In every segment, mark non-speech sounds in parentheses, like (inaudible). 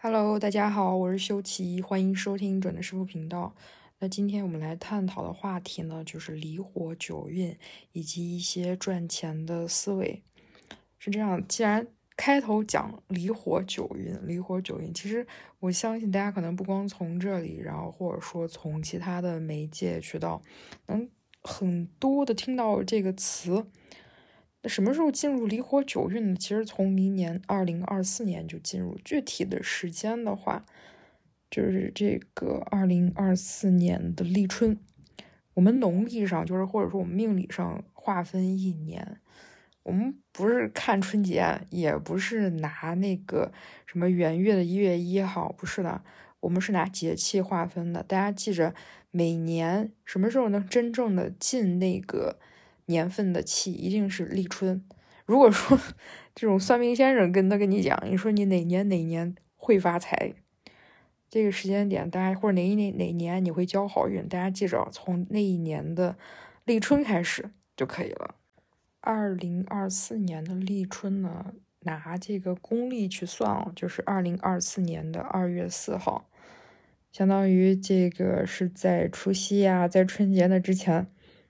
Hello，大家好，我是修齐，欢迎收听准的师傅频道。那今天我们来探讨的话题呢，就是离火九运以及一些赚钱的思维。是这样，既然开头讲离火九运，离火九运，其实我相信大家可能不光从这里，然后或者说从其他的媒介渠道，能很多的听到这个词。那什么时候进入离火九运呢？其实从明年二零二四年就进入。具体的时间的话，就是这个二零二四年的立春。我们农历上就是或者说我们命理上划分一年，我们不是看春节，也不是拿那个什么元月的一月一号，不是的，我们是拿节气划分的。大家记着，每年什么时候能真正的进那个？年份的气一定是立春。如果说 (laughs) 这种算命先生跟他跟你讲，你说你哪年哪年会发财，这个时间点，大家或者哪一年哪年你会交好运，大家记着，从那一年的立春开始就可以了。二零二四年的立春呢，拿这个公历去算哦，就是二零二四年的二月四号，相当于这个是在除夕呀，在春节的之前。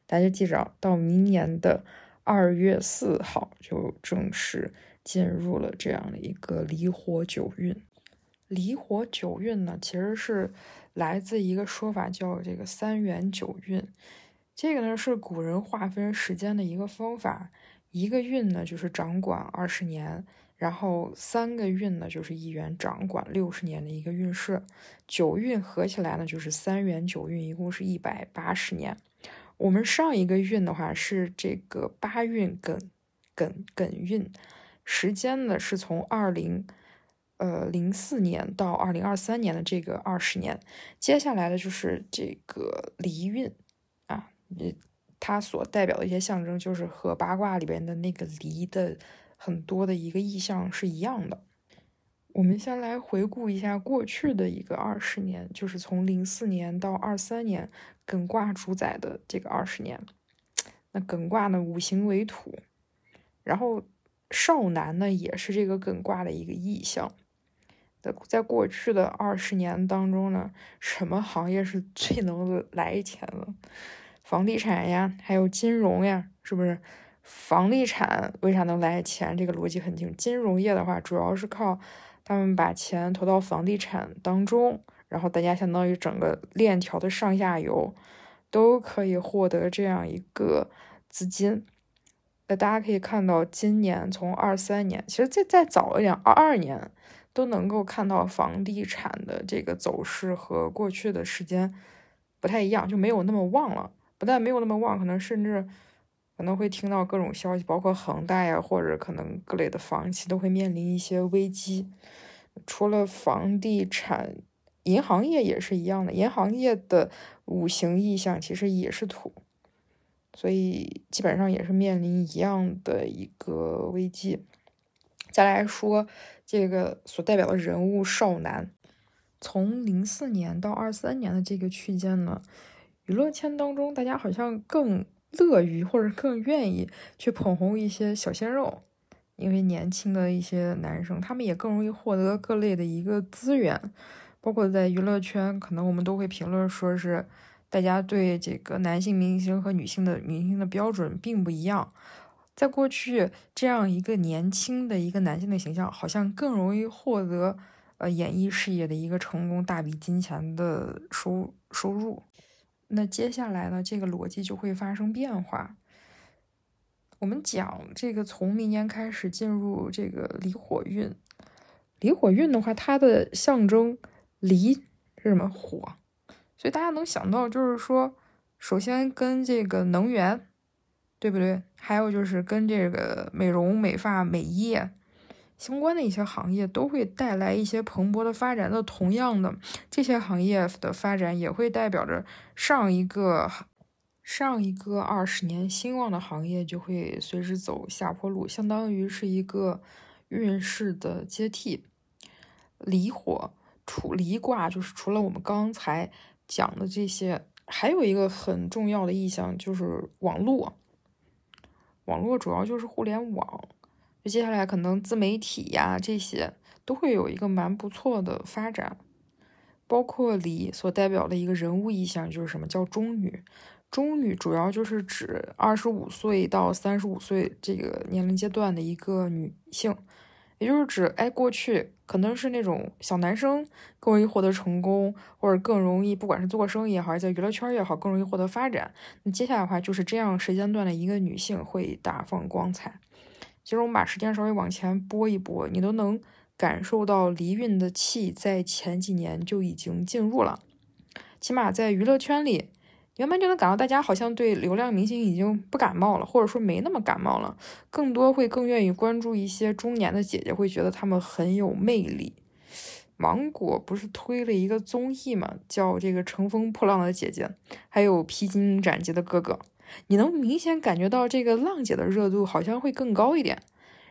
大家记着，到明年的二月四号就正式进入了这样的一个离火九运。离火九运呢，其实是来自一个说法，叫这个三元九运。这个呢是古人划分时间的一个方法。一个运呢就是掌管二十年，然后三个运呢就是一元掌管六十年的一个运势。九运合起来呢就是三元九运，一共是一百八十年。我们上一个运的话是这个八运艮艮艮运，时间呢是从二零呃零四年到二零二三年的这个二十年，接下来的就是这个离运啊，它所代表的一些象征就是和八卦里边的那个离的很多的一个意象是一样的。我们先来回顾一下过去的一个二十年，就是从零四年到二三年，艮卦主宰的这个二十年。那艮卦呢，五行为土，然后少男呢也是这个艮卦的一个意象。在在过去的二十年当中呢，什么行业是最能来钱的？房地产呀，还有金融呀，是不是？房地产为啥能来钱？这个逻辑很清。金融业的话，主要是靠。他们把钱投到房地产当中，然后大家相当于整个链条的上下游都可以获得这样一个资金。那大家可以看到，今年从二三年，其实再再早一点，二二年都能够看到房地产的这个走势和过去的时间不太一样，就没有那么旺了。不但没有那么旺，可能甚至。可能会听到各种消息，包括恒大呀，或者可能各类的房企都会面临一些危机。除了房地产，银行业也是一样的。银行业的五行意象其实也是土，所以基本上也是面临一样的一个危机。再来说这个所代表的人物少男，从零四年到二三年的这个区间呢，娱乐圈当中大家好像更。乐于或者更愿意去捧红一些小鲜肉，因为年轻的一些男生，他们也更容易获得各类的一个资源，包括在娱乐圈，可能我们都会评论说是大家对这个男性明星和女性的明星的标准并不一样。在过去，这样一个年轻的一个男性的形象，好像更容易获得呃演艺事业的一个成功，大笔金钱的收收入。那接下来呢，这个逻辑就会发生变化。我们讲这个从明年开始进入这个离火运，离火运的话，它的象征离是什么？火，所以大家能想到就是说，首先跟这个能源，对不对？还有就是跟这个美容美发美业。相关的一些行业都会带来一些蓬勃的发展。那同样的，这些行业的发展也会代表着上一个上一个二十年兴旺的行业就会随之走下坡路，相当于是一个运势的接替。离火处离卦就是除了我们刚才讲的这些，还有一个很重要的意象就是网络。网络主要就是互联网。就接下来可能自媒体呀这些都会有一个蛮不错的发展。包括梨所代表的一个人物意象就是什么叫中女？中女主要就是指二十五岁到三十五岁这个年龄阶段的一个女性，也就是指哎过去可能是那种小男生更容易获得成功，或者更容易不管是做生意也好，还是在娱乐圈也好，更容易获得发展。那接下来的话就是这样时间段的一个女性会大放光彩。其实我们把时间稍微往前拨一拨，你都能。感受到离运的气在前几年就已经进入了，起码在娱乐圈里，原本就能感到大家好像对流量明星已经不感冒了，或者说没那么感冒了，更多会更愿意关注一些中年的姐姐，会觉得她们很有魅力。芒果不是推了一个综艺嘛，叫这个《乘风破浪的姐姐》，还有《披荆斩棘的哥哥》，你能明显感觉到这个浪姐的热度好像会更高一点，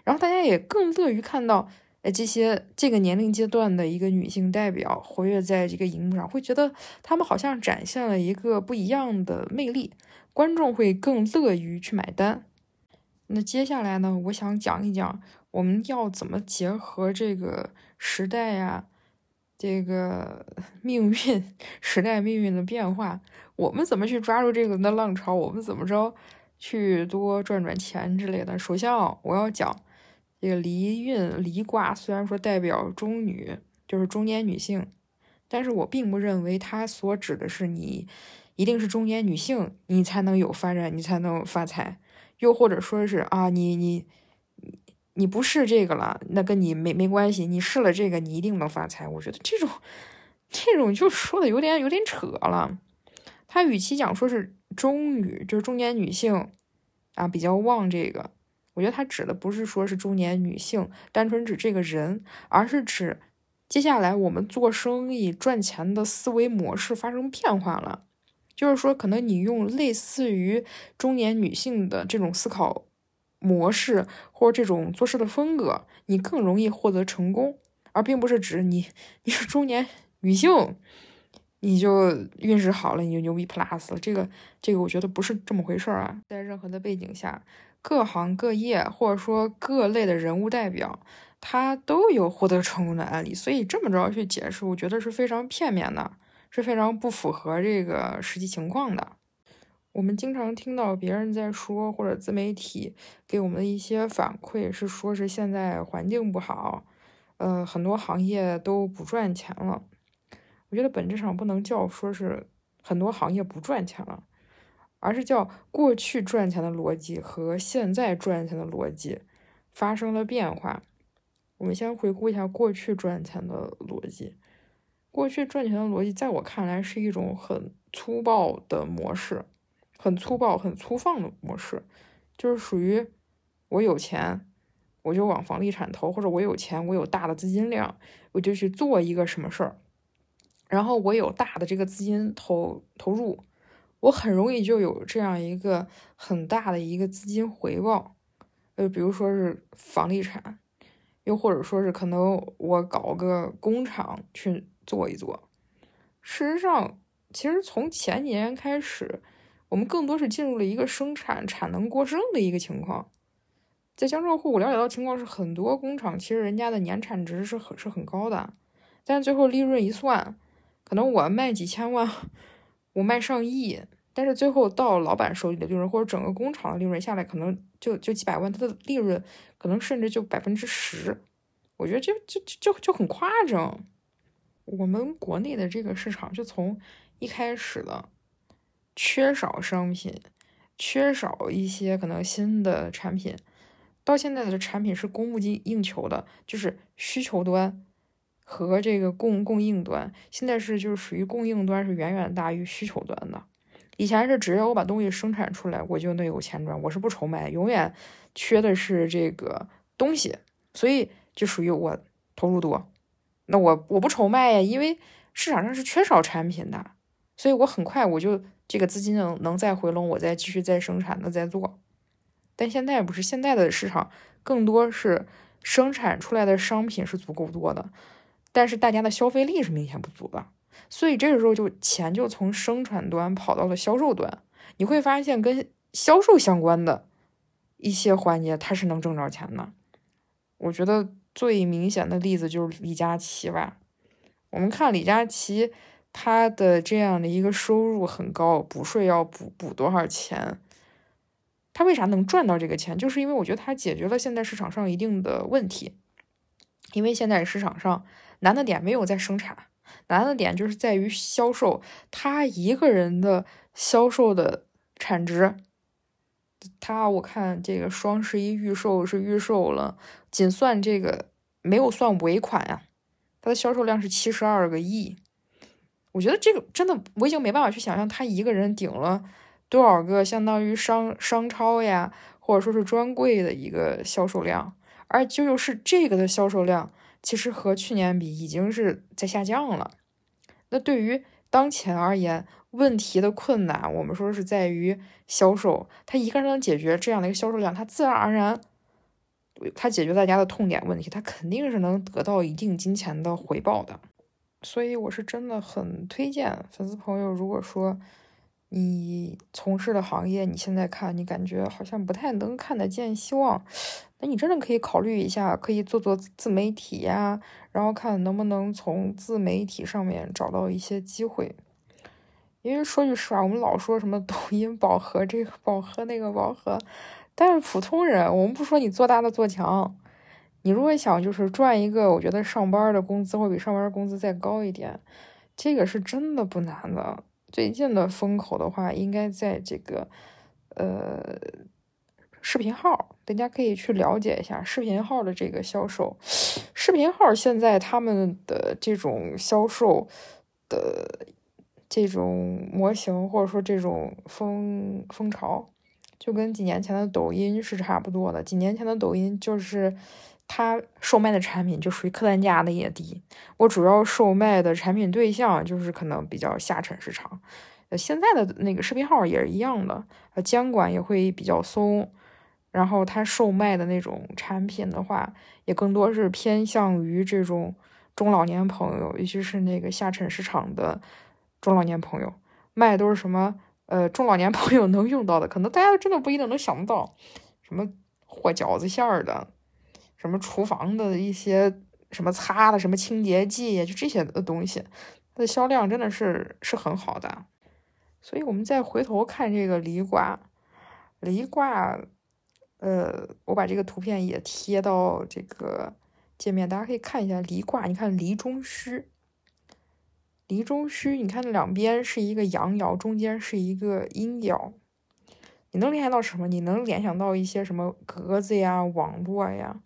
然后大家也更乐于看到。哎，这些这个年龄阶段的一个女性代表活跃在这个荧幕上，会觉得她们好像展现了一个不一样的魅力，观众会更乐于去买单。那接下来呢，我想讲一讲我们要怎么结合这个时代呀，这个 (laughs) 命运 (laughs) 时代命运的变化，我们怎么去抓住这个的浪潮，我们怎么着去多赚赚钱之类的。首先啊，我要讲。这个离运离卦虽然说代表中女，就是中年女性，但是我并不认为它所指的是你一定是中年女性，你才能有发展，你才能发财，又或者说是啊，你你你不是这个了，那跟你没没关系，你试了这个，你一定能发财。我觉得这种这种就说的有点有点扯了。他与其讲说是中女，就是中年女性啊，比较旺这个。我觉得它指的不是说是中年女性，单纯指这个人，而是指接下来我们做生意赚钱的思维模式发生变化了。就是说，可能你用类似于中年女性的这种思考模式，或者这种做事的风格，你更容易获得成功，而并不是指你你是中年女性，你就运势好了，你就牛逼 plus 了。这个这个，我觉得不是这么回事儿啊，在任何的背景下。各行各业或者说各类的人物代表，他都有获得成功的案例，所以这么着去解释，我觉得是非常片面的，是非常不符合这个实际情况的。我们经常听到别人在说，或者自媒体给我们的一些反馈是说，是现在环境不好，呃，很多行业都不赚钱了。我觉得本质上不能叫说是很多行业不赚钱了。而是叫过去赚钱的逻辑和现在赚钱的逻辑发生了变化。我们先回顾一下过去赚钱的逻辑。过去赚钱的逻辑，在我看来是一种很粗暴的模式，很粗暴、很粗放的模式，就是属于我有钱，我就往房地产投，或者我有钱，我有大的资金量，我就去做一个什么事儿，然后我有大的这个资金投投入。我很容易就有这样一个很大的一个资金回报，呃，比如说是房地产，又或者说是可能我搞个工厂去做一做。事实上，其实从前几年开始，我们更多是进入了一个生产产能过剩的一个情况。在江浙沪，我了解到情况是，很多工厂其实人家的年产值是很是很高的，但最后利润一算，可能我卖几千万。我卖上亿，但是最后到老板手里的利润，或者整个工厂的利润下来，可能就就几百万，它的利润可能甚至就百分之十，我觉得就就就就很夸张。我们国内的这个市场，就从一开始的缺少商品，缺少一些可能新的产品，到现在的产品是供不应应求的，就是需求端。和这个供供应端现在是就是属于供应端是远远大于需求端的。以前是只要我把东西生产出来，我就能有钱赚，我是不愁卖，永远缺的是这个东西，所以就属于我投入多，那我我不愁卖呀，因为市场上是缺少产品的，所以我很快我就这个资金能能再回笼，我再继续再生产的再做。但现在不是，现在的市场更多是生产出来的商品是足够多的。但是大家的消费力是明显不足的，所以这个时候就钱就从生产端跑到了销售端。你会发现跟销售相关的一些环节，它是能挣着钱的。我觉得最明显的例子就是李佳琦吧。我们看李佳琦，他的这样的一个收入很高，补税要补补多少钱？他为啥能赚到这个钱？就是因为我觉得他解决了现在市场上一定的问题。因为现在市场上难的点没有在生产，难的点就是在于销售。他一个人的销售的产值，他我看这个双十一预售是预售了，仅算这个没有算尾款呀，他的销售量是七十二个亿。我觉得这个真的我已经没办法去想象他一个人顶了。多少个相当于商商超呀，或者说是专柜的一个销售量，而就又是这个的销售量，其实和去年比已经是在下降了。那对于当前而言，问题的困难，我们说是在于销售，他一个人能解决这样的一个销售量，他自然而然，他解决大家的痛点问题，他肯定是能得到一定金钱的回报的。所以我是真的很推荐粉丝朋友，如果说。你从事的行业，你现在看，你感觉好像不太能看得见希望，那你真的可以考虑一下，可以做做自媒体呀，然后看能不能从自媒体上面找到一些机会。因为说句实话，我们老说什么抖音饱和，这个饱和那个饱和，但是普通人，我们不说你做大的做强，你如果想就是赚一个，我觉得上班的工资会比上班工资再高一点，这个是真的不难的。最近的风口的话，应该在这个呃视频号，大家可以去了解一下视频号的这个销售。视频号现在他们的这种销售的这种模型，或者说这种风风潮，就跟几年前的抖音是差不多的。几年前的抖音就是。他售卖的产品就属于客单价的也低，我主要售卖的产品对象就是可能比较下沉市场。呃，现在的那个视频号也是一样的，呃，监管也会比较松，然后他售卖的那种产品的话，也更多是偏向于这种中老年朋友，尤其是那个下沉市场的中老年朋友，卖的都是什么？呃，中老年朋友能用到的，可能大家真的不一定能想到，什么和饺子馅儿的。什么厨房的一些什么擦的什么清洁剂，就这些的东西，它的销量真的是是很好的。所以，我们再回头看这个梨挂，梨挂，呃，我把这个图片也贴到这个界面，大家可以看一下离卦。你看离中虚，离中虚，你看两边是一个阳爻，中间是一个阴爻，你能联想到什么？你能联想到一些什么格子呀、网络呀？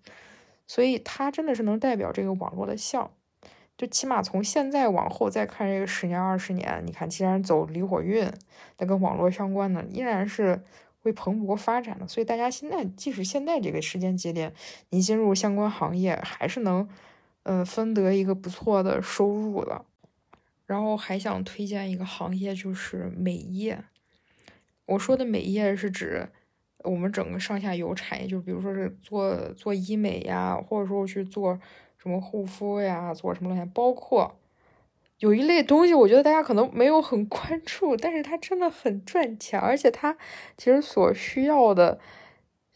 所以它真的是能代表这个网络的象，就起码从现在往后再看这个十年二十年，你看既然走离火运，那跟网络相关的依然是会蓬勃发展的。所以大家现在即使现在这个时间节点，你进入相关行业还是能，呃，分得一个不错的收入的。然后还想推荐一个行业，就是美业。我说的美业是指。我们整个上下游产业，就比如说是做做医美呀，或者说去做什么护肤呀，做什么东西，包括有一类东西，我觉得大家可能没有很关注，但是它真的很赚钱，而且它其实所需要的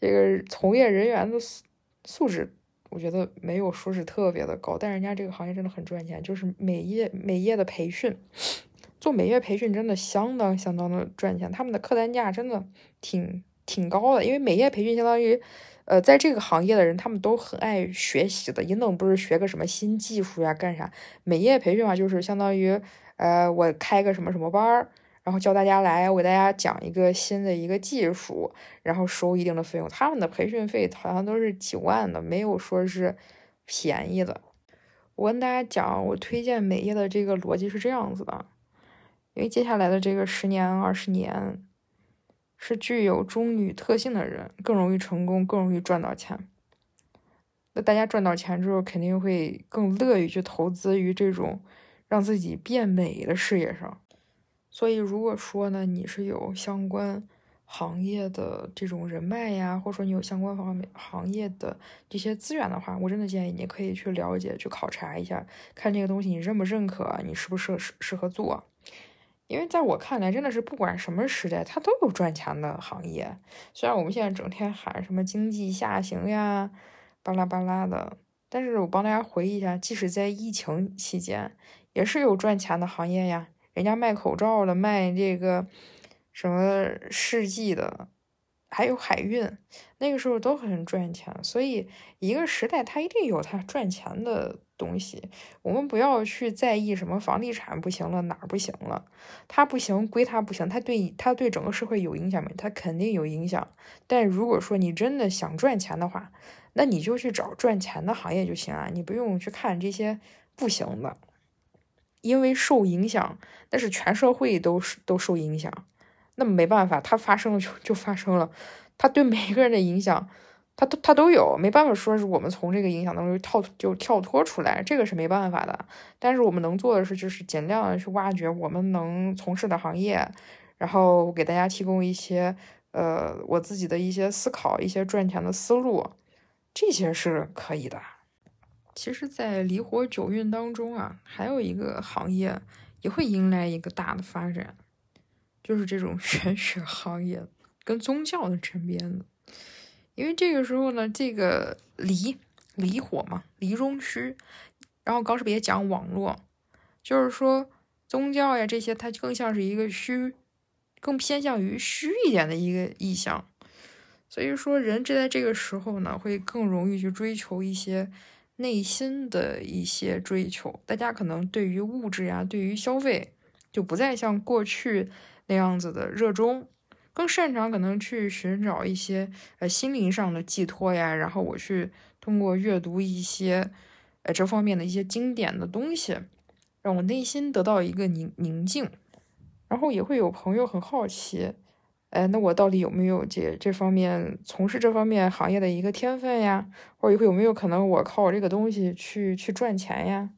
这个从业人员的素素质，我觉得没有说是特别的高，但人家这个行业真的很赚钱，就是美业美业的培训，(sniffs) 做美业培训真的相当相当的赚钱，他们的客单价真的挺。挺高的，因为美业培训相当于，呃，在这个行业的人，他们都很爱学习的。你能不是学个什么新技术呀，干啥？美业培训嘛，就是相当于，呃，我开个什么什么班儿，然后教大家来，我给大家讲一个新的一个技术，然后收一定的费用。他们的培训费好像都是几万的，没有说是便宜的。我跟大家讲，我推荐美业的这个逻辑是这样子的，因为接下来的这个十年、二十年。是具有中女特性的人更容易成功，更容易赚到钱。那大家赚到钱之后，肯定会更乐于去投资于这种让自己变美的事业上。所以，如果说呢，你是有相关行业的这种人脉呀，或者说你有相关方面行业的这些资源的话，我真的建议你可以去了解、去考察一下，看这个东西你认不认可，你适不适适适合做。因为在我看来，真的是不管什么时代，它都有赚钱的行业。虽然我们现在整天喊什么经济下行呀，巴拉巴拉的。但是我帮大家回忆一下，即使在疫情期间，也是有赚钱的行业呀。人家卖口罩的，卖这个什么试剂的，还有海运，那个时候都很赚钱。所以一个时代它一定有它赚钱的东西。我们不要去在意什么房地产不行了，哪儿不行了，它不行归它不行，它对它对整个社会有影响没？它肯定有影响。但如果说你真的想赚钱的话，那你就去找赚钱的行业就行啊，你不用去看这些不行的。因为受影响，那是全社会都都受影响，那没办法，它发生了就就发生了，它对每个人的影响，它都它都有，没办法说是我们从这个影响当中跳就跳脱出来，这个是没办法的。但是我们能做的是，就是尽量的去挖掘我们能从事的行业，然后给大家提供一些呃我自己的一些思考，一些赚钱的思路，这些是可以的。其实，在离火九运当中啊，还有一个行业也会迎来一个大的发展，就是这种 (laughs) 玄学行业跟宗教的沾边的。因为这个时候呢，这个离离火嘛，离中虚，然后高师也讲网络，就是说宗教呀这些，它更像是一个虚，更偏向于虚一点的一个意象。所以说，人这在这个时候呢，会更容易去追求一些。内心的一些追求，大家可能对于物质呀，对于消费，就不再像过去那样子的热衷，更擅长可能去寻找一些呃心灵上的寄托呀。然后我去通过阅读一些呃这方面的一些经典的东西，让我内心得到一个宁宁静。然后也会有朋友很好奇。哎，那我到底有没有这这方面从事这方面行业的一个天分呀？或者有没有可能我靠这个东西去去赚钱呀？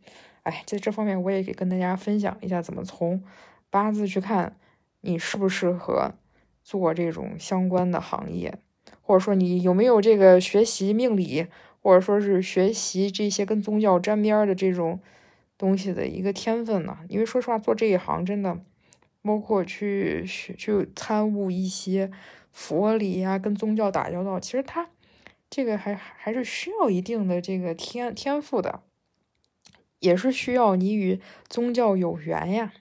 哎，在这方面我也可以跟大家分享一下，怎么从八字去看你适不适合做这种相关的行业，或者说你有没有这个学习命理，或者说是学习这些跟宗教沾边的这种东西的一个天分呢？因为说实话，做这一行真的。包括去、去参悟一些佛理呀，跟宗教打交道，其实他这个还还是需要一定的这个天天赋的，也是需要你与宗教有缘呀。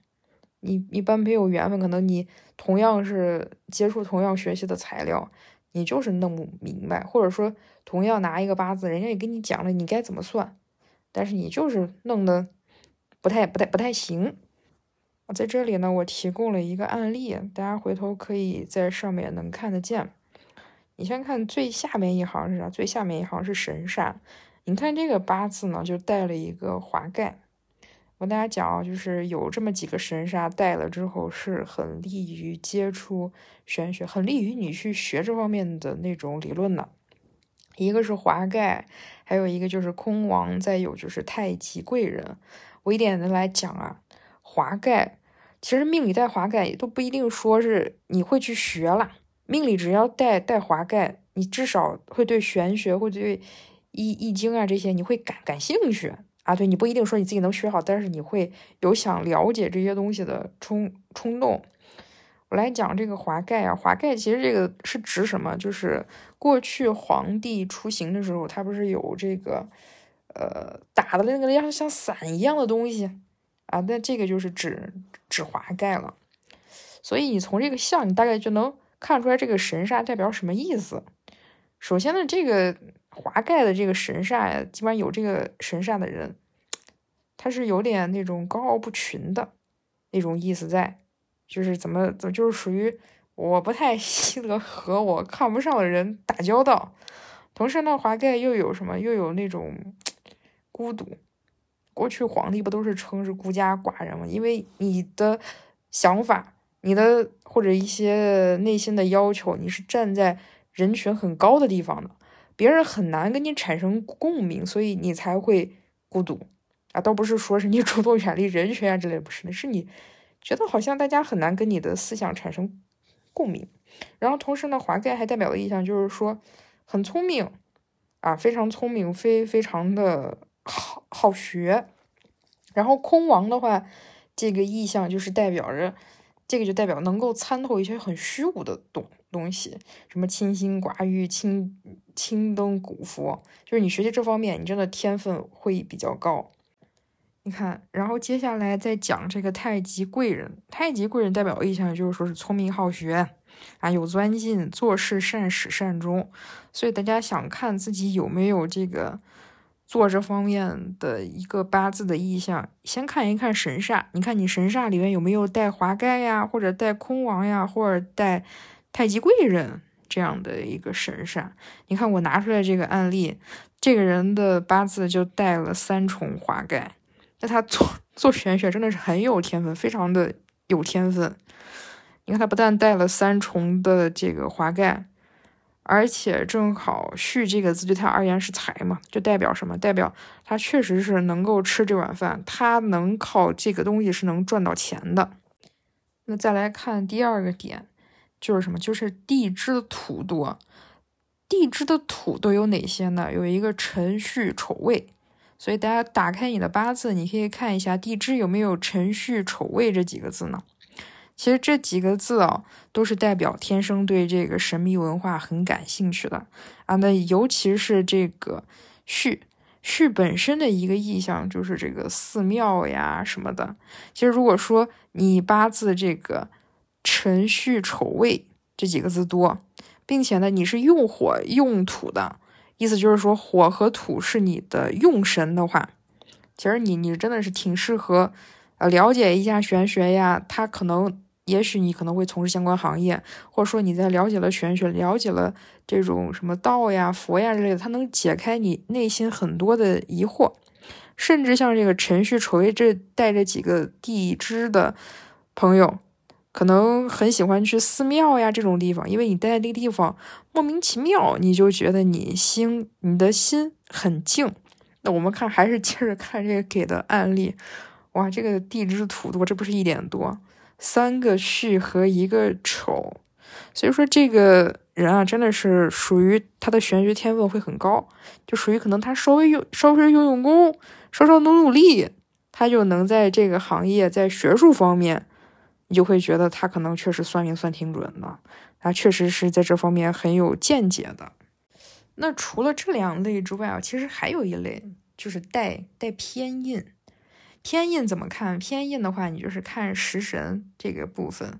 你一般没有缘分，可能你同样是接触同样学习的材料，你就是弄不明白，或者说同样拿一个八字，人家也跟你讲了你该怎么算，但是你就是弄的不太、不太、不太行。在这里呢，我提供了一个案例，大家回头可以在上面能看得见。你先看最下面一行是啥？最下面一行是神煞。你看这个八字呢，就带了一个华盖。我跟大家讲啊，就是有这么几个神煞带了之后，是很利于接触玄学，很利于你去学这方面的那种理论的。一个是华盖，还有一个就是空王，再有就是太极贵人。我一点的来讲啊。华盖，其实命里带华盖都不一定说是你会去学了。命里只要带带华盖，你至少会对玄学，会对易易经啊这些，你会感感兴趣啊。对你不一定说你自己能学好，但是你会有想了解这些东西的冲冲动。我来讲这个华盖啊，华盖其实这个是指什么？就是过去皇帝出行的时候，他不是有这个呃打的那个像像伞一样的东西。啊，那这个就是指指华盖了，所以你从这个像，你大概就能看出来这个神煞代表什么意思。首先呢，这个华盖的这个神煞呀，基本上有这个神煞的人，他是有点那种高傲不群的那种意思在，就是怎么怎么就是属于我不太 (laughs) 稀得和我看不上的人打交道。同时呢，华盖又有什么？又有那种 (tsk) 孤独。过去皇帝不都是称是孤家寡人吗？因为你的想法、你的或者一些内心的要求，你是站在人群很高的地方的，别人很难跟你产生共鸣，所以你才会孤独啊。倒不是说是你主动远离人群啊之类，不是的，是你觉得好像大家很难跟你的思想产生共鸣。然后同时呢，华盖还代表的意象就是说很聪明啊，非常聪明，非非常的。好好学，然后空王的话，这个意象就是代表着这个就代表能够参透一些很虚无的东东西，什么清心寡欲、清清灯古佛，就是你学习这方面，你真的天分会比较高。你看，然后接下来再讲这个太极贵人，太极贵人代表意象就是说是聪明好学啊，有钻劲，做事善始善终。所以大家想看自己有没有这个。做这方面的一个八字的意象，先看一看神煞。你看你神煞里面有没有带华盖呀，或者带空王呀，或者带太极贵人这样的一个神煞。你看我拿出来这个案例，这个人的八字就带了三重华盖，那他做 (laughs) 做玄学真的是很有天分，非常的有天分。你看他不但带了三重的这个华盖。而且正好“戌”这个字对他而言是财嘛，就代表什么？代表他确实是能够吃这碗饭，他能靠这个东西是能赚到钱的。那再来看第二个点，就是什么？就是地支的土多。地支的土都有哪些呢？有一个辰戌丑未。所以大家打开你的八字，你可以看一下地支有没有辰戌丑未这几个字呢？其实这几个字啊，都是代表天生对这个神秘文化很感兴趣的啊。那尤其是这个戌，戌本身的一个意象就是这个寺庙呀什么的。其实如果说你八字这个辰戌丑未这几个字多，并且呢你是用火用土的，意思就是说火和土是你的用神的话，其实你你真的是挺适合呃了解一下玄学呀，它可能。也许你可能会从事相关行业，或者说你在了解了玄学、了解了这种什么道呀、佛呀之类的，它能解开你内心很多的疑惑。甚至像这个陈旭丑未这带着几个地支的朋友，可能很喜欢去寺庙呀这种地方，因为你待在这个地方莫名其妙，你就觉得你心你的心很静。那我们看，还是接着看这个给的案例。哇，这个地支土多，这不是一点多。三个戌和一个丑，所以说这个人啊，真的是属于他的玄学天分会很高，就属于可能他稍微用稍微用用功，稍稍努努力，他就能在这个行业在学术方面，你就会觉得他可能确实算命算挺准的，他确实是在这方面很有见解的。那除了这两类之外啊，其实还有一类就是带带偏印。偏印怎么看？偏印的话，你就是看食神这个部分。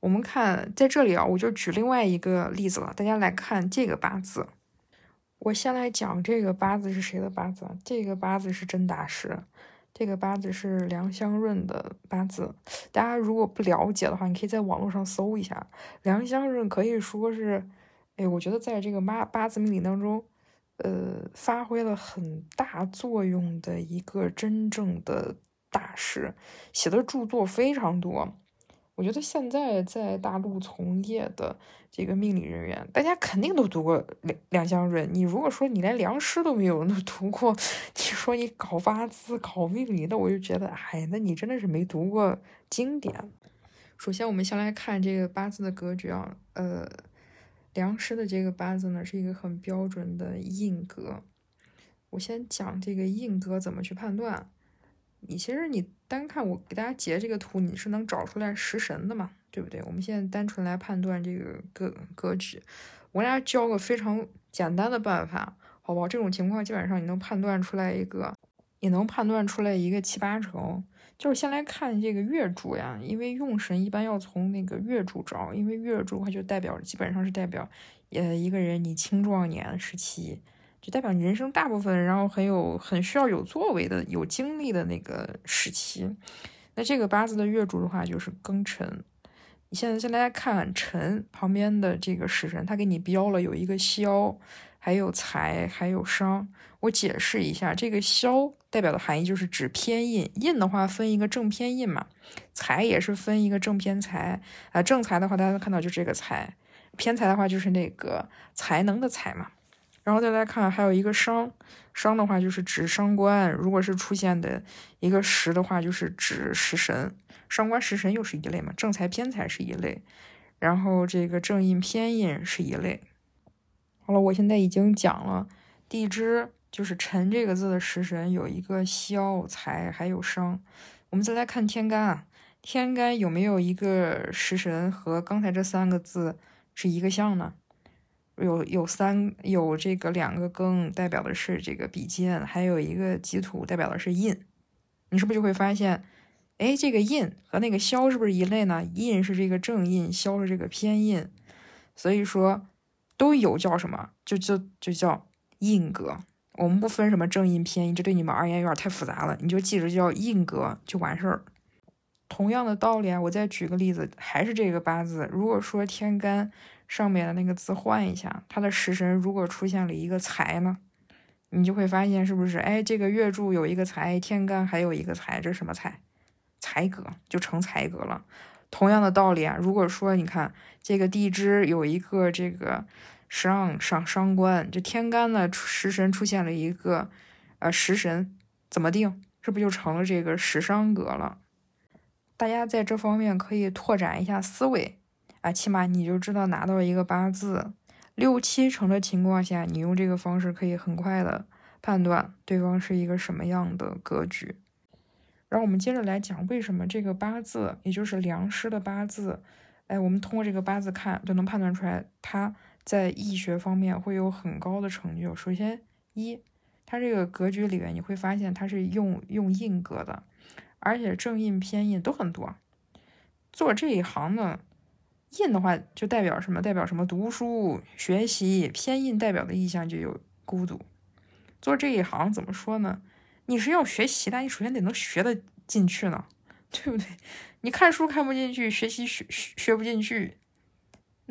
我们看在这里啊，我就举另外一个例子了。大家来看这个八字。我先来讲这个八字是谁的八字？这个八字是真大师，这个八字是梁香润的八字。大家如果不了解的话，你可以在网络上搜一下。梁香润可以说是，哎，我觉得在这个八八字命理当中。呃，发挥了很大作用的一个真正的大师，写的著作非常多。我觉得现在在大陆从业的这个命理人员，大家肯定都读过梁梁香润。你如果说你连梁师都没有那读过，你说你搞八字、搞命理的，我就觉得，哎，那你真的是没读过经典。首先，我们先来看这个八字的格局啊，呃。梁师的这个八字呢，是一个很标准的印格。我先讲这个印格怎么去判断。你其实你单看我给大家截这个图，你是能找出来食神的嘛？对不对？我们现在单纯来判断这个格格局。我给大家教个非常简单的办法，好不好？这种情况基本上你能判断出来一个，也能判断出来一个七八成。就是先来看这个月柱呀，因为用神一般要从那个月柱找，因为月柱它就代表基本上是代表，呃，一个人你青壮年时期，就代表你人生大部分，然后很有很需要有作为的、有精力的那个时期。那这个八字的月柱的话就是庚辰。你现在先来看辰旁边的这个时辰，他给你标了有一个枭，还有财，还有商。我解释一下，这个枭。代表的含义就是指偏印，印的话分一个正偏印嘛，财也是分一个正偏财啊。正财的话，大家看到就这个财，偏财的话就是那个才能的才嘛。然后再来看还有一个伤，伤的话就是指伤官，如果是出现的一个时的话，就是指食神，伤官食神又是一类嘛。正财偏财是一类，然后这个正印偏印是一类。好了，我现在已经讲了地支。就是辰这个字的食神有一个枭财，还有商。我们再来看天干啊，天干有没有一个食神和刚才这三个字是一个象呢？有有三有这个两个庚代表的是这个比肩，还有一个己土代表的是印。你是不是就会发现，哎，这个印和那个枭是不是一类呢？印是这个正印，枭是这个偏印，所以说都有叫什么？就就就叫印格。我们不分什么正印偏印，这对你们而言有点太复杂了，你就记着叫印格就完事儿。同样的道理啊，我再举个例子，还是这个八字。如果说天干上面的那个字换一下，它的食神如果出现了一个财呢，你就会发现是不是？哎，这个月柱有一个财，天干还有一个财，这什么财？财格就成财格了。同样的道理啊，如果说你看这个地支有一个这个。上上伤官，这天干呢，食神出现了一个，呃，食神怎么定？是不就成了这个食伤格了？大家在这方面可以拓展一下思维，啊，起码你就知道拿到一个八字六七成的情况下，你用这个方式可以很快的判断对方是一个什么样的格局。然后我们接着来讲，为什么这个八字，也就是良师的八字，哎，我们通过这个八字看就能判断出来他。在易学方面会有很高的成就。首先，一，它这个格局里面你会发现它是用用印格的，而且正印偏印都很多。做这一行呢，印的话就代表什么？代表什么？读书学习。偏印代表的意象就有孤独。做这一行怎么说呢？你是要学习的，你首先得能学得进去呢，对不对？你看书看不进去，学习学学不进去。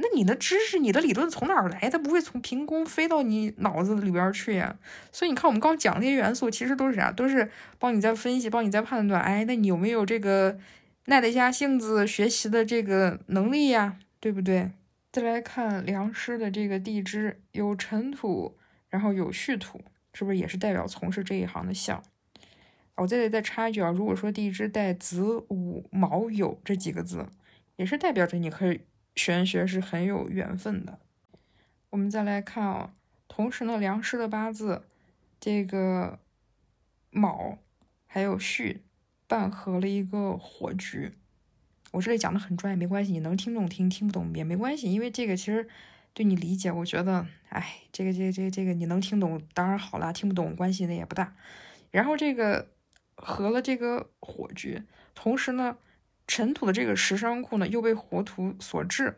那你的知识、你的理论从哪儿来？它不会从凭空飞到你脑子里边去呀。所以你看，我们刚讲那些元素，其实都是啥？都是帮你在分析、帮你在判断。哎，那你有没有这个耐得下性子学习的这个能力呀？对不对？再来看良师的这个地支，有辰土，然后有戌土，是不是也是代表从事这一行的相？我这里再插一句啊，如果说地支带子午卯酉这几个字，也是代表着你可以。玄学是很有缘分的。我们再来看啊，同时呢，梁师的八字，这个卯还有戌半合了一个火局。我这里讲的很专业，没关系，你能听懂听，听不懂也没关系，因为这个其实对你理解，我觉得，哎，这个这个这个这个你能听懂当然好啦，听不懂关系那也不大。然后这个合了这个火局，同时呢。尘土的这个食伤库呢，又被火土所制。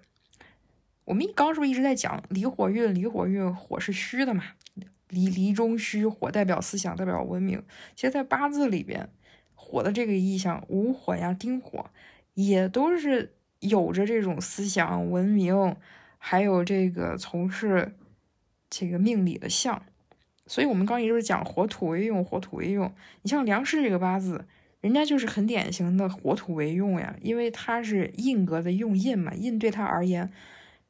我们刚是不是一直在讲离火运？离火运，火是虚的嘛？离离中虚，火代表思想，代表文明。其实，在八字里边，火的这个意象，午火呀、丁火，也都是有着这种思想、文明，还有这个从事这个命理的象。所以，我们刚一直讲火土为用，火土为用。你像梁氏这个八字。人家就是很典型的火土为用呀，因为他是印格的用印嘛，印对他而言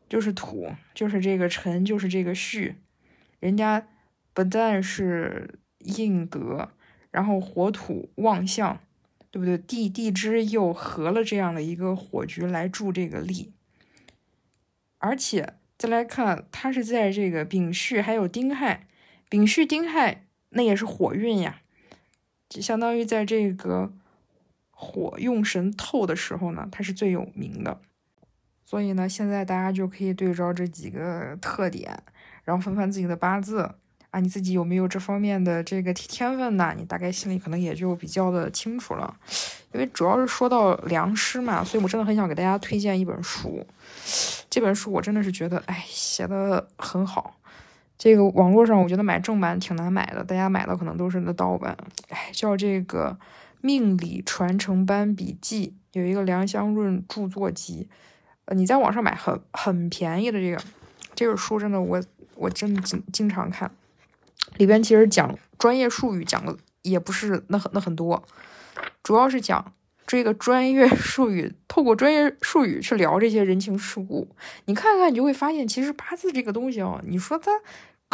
就是土，就是这个辰，就是这个戌。人家不但是印格，然后火土旺相，对不对？地地支又合了这样的一个火局来助这个力，而且再来看，他是在这个丙戌还有丁亥，丙戌丁亥那也是火运呀。就相当于在这个火用神透的时候呢，它是最有名的。所以呢，现在大家就可以对照这几个特点，然后翻翻自己的八字啊，你自己有没有这方面的这个天分呢？你大概心里可能也就比较的清楚了。因为主要是说到良师嘛，所以我真的很想给大家推荐一本书。这本书我真的是觉得，哎，写的很好。这个网络上我觉得买正版挺难买的，大家买的可能都是那盗版。哎，叫这个《命理传承班笔记》，有一个梁香润著作集。呃，你在网上买很很便宜的这个这本书，真的我我真的经经常看。里边其实讲专业术语讲的也不是那很那很多，主要是讲这个专业术语，透过专业术语去聊这些人情世故。你看看，你就会发现，其实八字这个东西哦，你说它。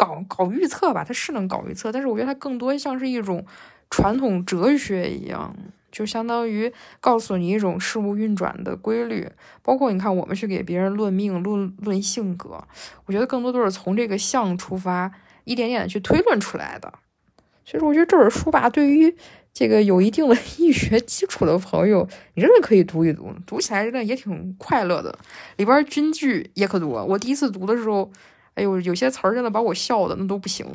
搞搞预测吧，它是能搞预测，但是我觉得它更多像是一种传统哲学一样，就相当于告诉你一种事物运转的规律。包括你看，我们去给别人论命、论论性格，我觉得更多都是从这个相出发，一点点的去推论出来的。所以说，我觉得这本书吧，对于这个有一定的 (laughs) 易学基础的朋友，你真的可以读一读，读起来真的也挺快乐的。里边金句也可多。我第一次读的时候，哎呦，有些词儿真的把我笑的那都不行，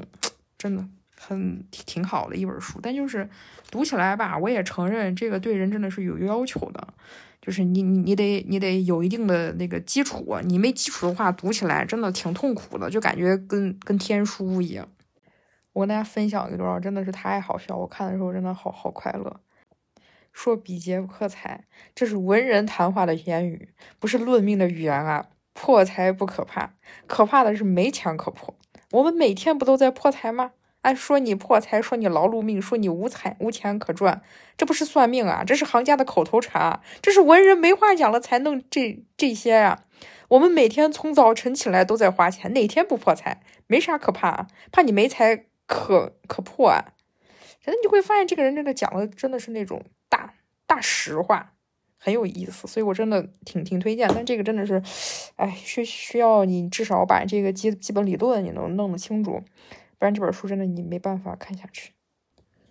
真的很挺好的一本书。但就是读起来吧，我也承认这个对人真的是有要求的，就是你你你得你得有一定的那个基础，你没基础的话，读起来真的挺痛苦的，就感觉跟跟天书一样。我跟大家分享一段，真的是太好笑。我看的时候真的好好快乐。说比劫不可财，这是文人谈话的言语，不是论命的语言啊。破财不可怕，可怕的是没钱可破。我们每天不都在破财吗？哎，说你破财，说你劳碌命，说你无财无钱可赚，这不是算命啊，这是行家的口头禅，这是文人没话讲了才弄这这些呀。我们每天从早晨起来都在花钱，哪天不破财？没啥可怕，怕你没财。可可破啊！反正你会发现这个人真的讲的真的是那种大大实话，很有意思，所以我真的挺挺推荐。但这个真的是，哎，需需要你至少把这个基基本理论你能弄得清楚，不然这本书真的你没办法看下去。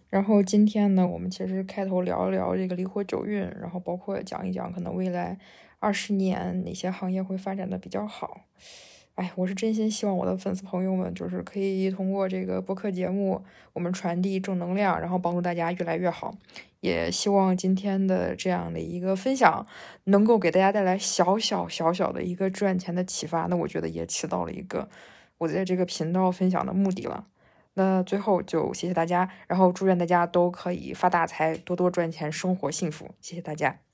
然后今天呢，我们其实开头聊一聊这个离火九运，然后包括讲一讲可能未来二十年哪些行业会发展的比较好。哎，我是真心希望我的粉丝朋友们，就是可以通过这个播客节目，我们传递正能量，然后帮助大家越来越好。也希望今天的这样的一个分享，能够给大家带来小小小小的一个赚钱的启发。那我觉得也起到了一个我在这个频道分享的目的了。那最后就谢谢大家，然后祝愿大家都可以发大财，多多赚钱，生活幸福。谢谢大家。